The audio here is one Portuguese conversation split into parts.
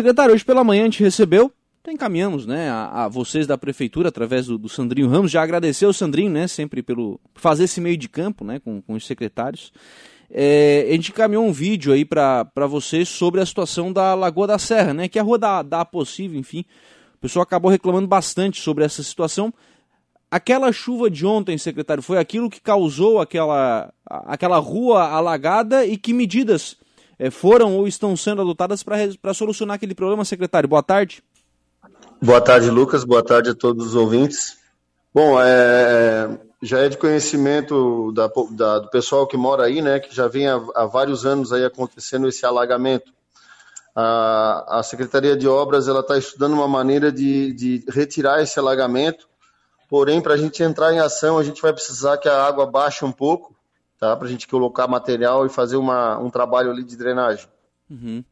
Secretário, hoje pela manhã a gente recebeu, encaminhamos né, a, a vocês da Prefeitura, através do, do, Sandrinho Ramos, já agradecer ao Sandrinho, né, sempre pelo fazer esse meio de campo né, com, com os secretários. É, a gente encaminhou um vídeo aí para vocês sobre a situação da Lagoa da Serra, né, que é a rua da, da Possível, enfim. O pessoal acabou reclamando bastante sobre essa situação. Aquela chuva de ontem, secretário, foi aquilo que causou aquela, aquela rua alagada e que medidas foram ou estão sendo adotadas para solucionar aquele problema, secretário? Boa tarde. Boa tarde, Lucas. Boa tarde a todos os ouvintes. Bom, é, já é de conhecimento da, da, do pessoal que mora aí, né, que já vem há, há vários anos aí acontecendo esse alagamento. A, a Secretaria de Obras ela está estudando uma maneira de, de retirar esse alagamento Porém, para a gente entrar em ação, a gente vai precisar que a água baixe um pouco, tá? Para a gente colocar material e fazer uma, um trabalho ali de drenagem. Uhum.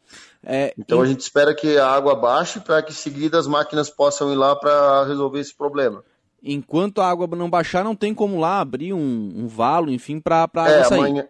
É, então e... a gente espera que a água baixe para que em seguida as máquinas possam ir lá para resolver esse problema. Enquanto a água não baixar, não tem como lá abrir um, um valo, enfim, para a água é, sair. Amanhã...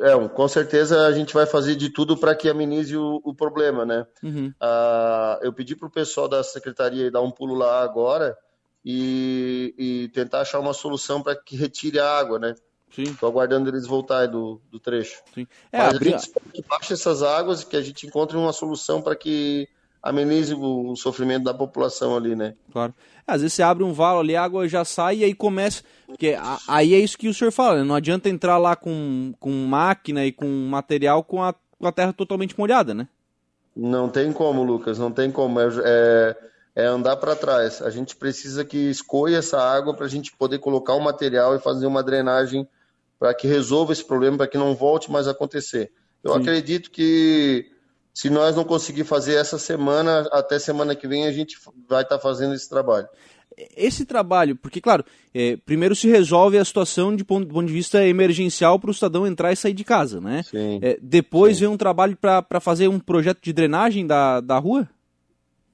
É, com certeza a gente vai fazer de tudo para que amenize o, o problema, né? Uhum. Ah, eu pedi para o pessoal da secretaria dar um pulo lá agora e, e tentar achar uma solução para que retire a água, né? Estou aguardando eles voltarem do, do trecho. Sim. É, Mas abrir... a gente espera que baixe essas águas e que a gente encontre uma solução para que amenize o, sofrimento da população ali, né? Claro. É, às vezes você abre um valo ali, a água já sai e aí começa. Porque aí é isso que o senhor fala, né? Não adianta entrar lá com, com máquina e com material com a, com a terra totalmente molhada, né? Não tem como, Lucas, não tem como. É, é é andar para trás. A gente precisa que escolha essa água para a gente poder colocar o material e fazer uma drenagem para que resolva esse problema, para que não volte mais a acontecer. Eu Sim. acredito que se nós não conseguir fazer essa semana, até semana que vem a gente vai estar tá fazendo esse trabalho. Esse trabalho, porque, claro, é, primeiro se resolve a situação de ponto, de ponto de vista emergencial para o cidadão entrar e sair de casa, né? Sim, é, depois sim. vem um trabalho para fazer um projeto de drenagem da, da rua?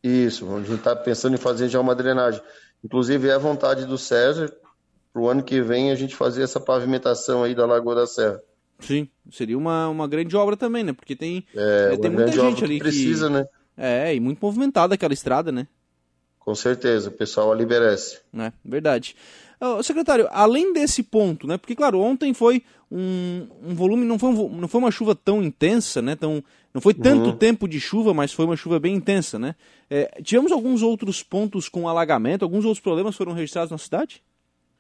Isso, a gente está pensando em fazer já uma drenagem. Inclusive, é a vontade do César, para o ano que vem, a gente fazer essa pavimentação aí da Lagoa da Serra. Sim, seria uma, uma grande obra também, né? Porque tem, é, é tem muita gente ali que precisa, que... né? É, e muito movimentada aquela estrada, né? Com certeza, o pessoal ali merece. É, verdade. Uh, secretário, além desse ponto, né? Porque, claro, ontem foi um, um volume, não foi, um, não foi uma chuva tão intensa, né? Tão, não foi tanto uhum. tempo de chuva, mas foi uma chuva bem intensa, né? É, tivemos alguns outros pontos com alagamento, alguns outros problemas foram registrados na cidade?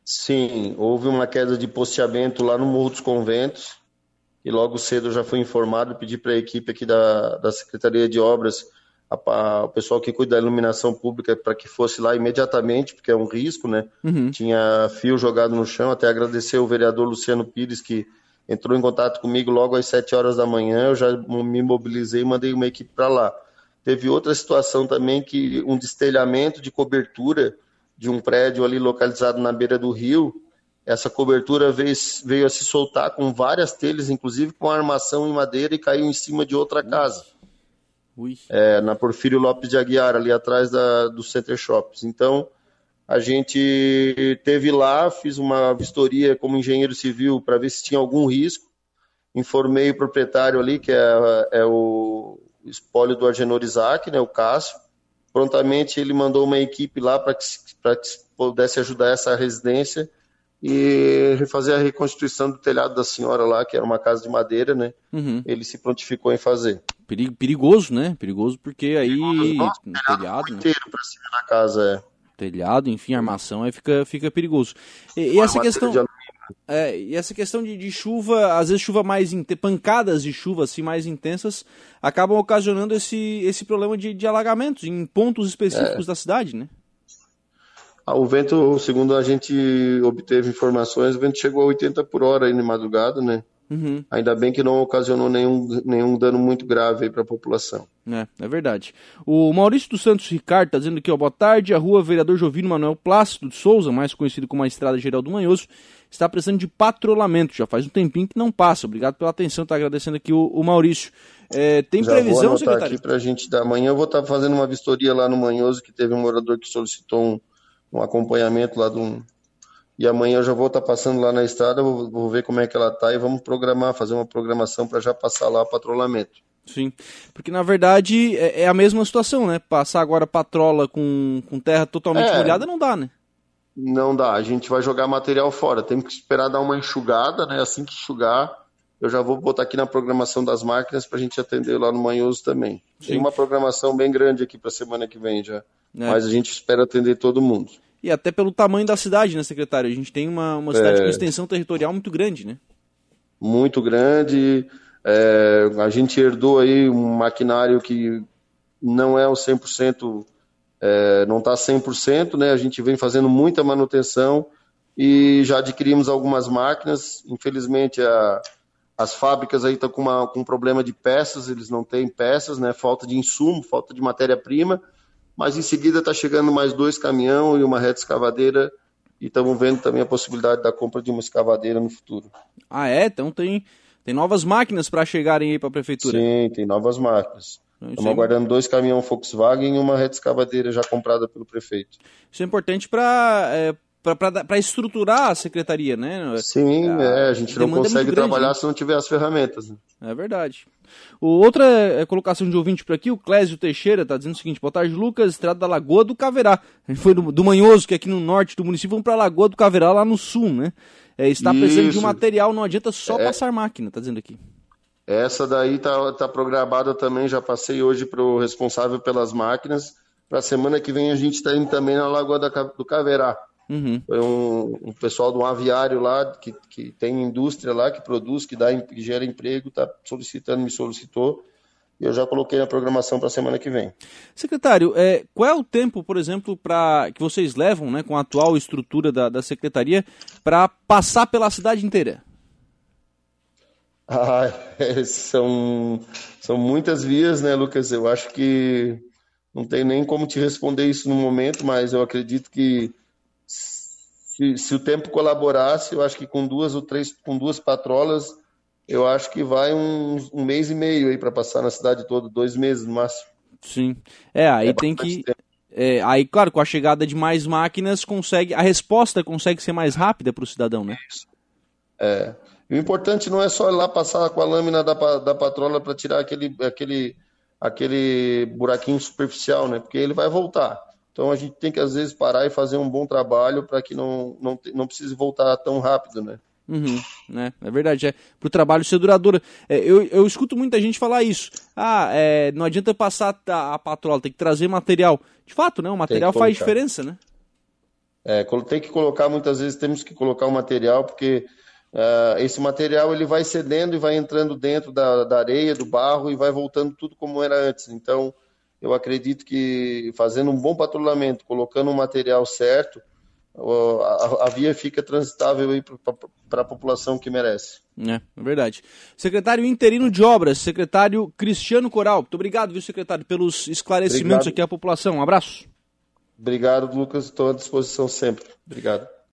Sim, houve uma queda de posteamento lá no Morro dos Conventos, e logo cedo eu já fui informado, pedi para a equipe aqui da, da Secretaria de Obras a, a, o pessoal que cuida da iluminação pública para que fosse lá imediatamente, porque é um risco, né? Uhum. Tinha fio jogado no chão, até agradecer o vereador Luciano Pires que entrou em contato comigo logo às 7 horas da manhã, eu já me mobilizei e mandei uma equipe para lá. Teve outra situação também que um destelhamento de cobertura de um prédio ali localizado na beira do rio, essa cobertura veio, veio a se soltar com várias telhas, inclusive com armação em madeira e caiu em cima de outra casa é, na Porfírio Lopes de Aguiar, ali atrás da, do Center Shops. Então, a gente teve lá, fiz uma vistoria como engenheiro civil para ver se tinha algum risco. Informei o proprietário ali, que é, é o espólio do Argenor Isaac, né, o Cássio. Prontamente ele mandou uma equipe lá para que, que pudesse ajudar essa residência e refazer a reconstituição do telhado da senhora lá, que era uma casa de madeira, né? Uhum. Ele se prontificou em fazer. Perigoso, né? Perigoso porque aí Perigoso, nossa, telhado, né? inteiro para cima da casa, é. Telhado, enfim, armação aí fica fica perigoso. E, e essa questão é, e essa questão de, de, chuva, às vezes chuva mais pancadas de chuva assim mais intensas acabam ocasionando esse, esse problema de, de alagamentos em pontos específicos é. da cidade, né? Ah, o vento, segundo a gente obteve informações, o vento chegou a 80 por hora aí na madrugada, né? Uhum. Ainda bem que não ocasionou nenhum, nenhum dano muito grave para a população. É, é verdade. O Maurício dos Santos Ricardo está dizendo aqui, ó, boa tarde, a rua Vereador Jovino Manuel Plácido de Souza, mais conhecido como a Estrada Geral do Manhoso, está precisando de patrulhamento, já faz um tempinho que não passa. Obrigado pela atenção, está agradecendo aqui o, o Maurício. É, tem já previsão, vou secretário? aqui para a gente dar. Amanhã eu vou estar tá fazendo uma vistoria lá no Manhoso, que teve um morador que solicitou um, um acompanhamento lá de um. E amanhã eu já vou estar passando lá na estrada, vou, vou ver como é que ela está e vamos programar, fazer uma programação para já passar lá o patrulhamento. Sim, porque na verdade é, é a mesma situação, né? Passar agora patrola com, com terra totalmente é, molhada não dá, né? Não dá, a gente vai jogar material fora, tem que esperar dar uma enxugada, né? Assim que enxugar, eu já vou botar aqui na programação das máquinas para a gente atender lá no Manhoso também. Sim. Tem uma programação bem grande aqui para semana que vem já, é. mas a gente espera atender todo mundo. E até pelo tamanho da cidade, né, secretário? A gente tem uma, uma cidade é... com extensão territorial muito grande, né? Muito grande. É, a gente herdou aí um maquinário que não é o 100%, é, não está 100%, né? A gente vem fazendo muita manutenção e já adquirimos algumas máquinas. Infelizmente, a, as fábricas aí estão com, uma, com um problema de peças, eles não têm peças, né? Falta de insumo, falta de matéria-prima. Mas em seguida está chegando mais dois caminhão e uma reta escavadeira e estamos vendo também a possibilidade da compra de uma escavadeira no futuro. Ah, é? Então tem tem novas máquinas para chegarem aí para a prefeitura? Sim, tem novas máquinas. Então, Estamos aguardando dois caminhões Volkswagen e uma rede escavadeira já comprada pelo prefeito. Isso é importante para é, para estruturar a secretaria, né? Sim, a, é, a gente não é consegue é trabalhar grande, né? se não tiver as ferramentas. Né? É verdade. O, outra é, colocação de ouvinte por aqui, o Clésio Teixeira, está dizendo o seguinte: boa tarde, Lucas, estrada da Lagoa do Caverá. A gente foi do, do Manhoso, que é aqui no norte do município, vamos para a Lagoa do Caverá, lá no sul, né? É, está precisando Isso. de um material, não adianta só é. passar máquina, tá dizendo aqui. Essa daí tá, tá programada também, já passei hoje para o responsável pelas máquinas. Para a semana que vem a gente está indo também na Lagoa da, do Caverá. Uhum. Foi um, um, pessoal de um aviário lá, que, que tem indústria lá, que produz, que, dá, que gera emprego, está solicitando, me solicitou e eu já coloquei na programação para a semana que vem. Secretário, é, qual é o tempo, por exemplo, para que vocês levam, né, com a atual estrutura da, da secretaria, para passar pela cidade inteira? Ah, é, são, são muitas vias, né, Lucas? Eu acho que não tem nem como te responder isso no momento, mas eu acredito que se, se o tempo colaborasse, eu acho que com duas ou três, com duas patrolas, eu acho que vai um, um mês e meio aí para passar na cidade toda, dois meses no máximo. Sim. É, aí é tem que. É, aí, claro, com a chegada de mais máquinas, consegue. A resposta consegue ser mais rápida para o cidadão, né? É. o importante não é só ir lá passar com a lâmina da, da patrola para tirar aquele, aquele, aquele buraquinho superficial, né? Porque ele vai voltar. Então a gente tem que às vezes parar e fazer um bom trabalho para que não, não, não precise voltar tão rápido, né? Uhum, né? É verdade, é para o trabalho ser duradouro. É, eu, eu escuto muita gente falar isso. Ah, é, não adianta passar a, a patrola, tem que trazer material. De fato, né? O material faz diferença, né? É, tem que colocar, muitas vezes temos que colocar o material, porque uh, esse material ele vai cedendo e vai entrando dentro da, da areia, do barro e vai voltando tudo como era antes. Então, eu acredito que fazendo um bom patrulhamento, colocando o material certo, a, via fica transitável para a população que merece. É, é verdade. Secretário interino de obras, secretário Cristiano Coral. Muito obrigado, viu, secretário, pelos esclarecimentos obrigado. aqui à população. Um abraço. Obrigado, Lucas. Estou à disposição sempre. Obrigado.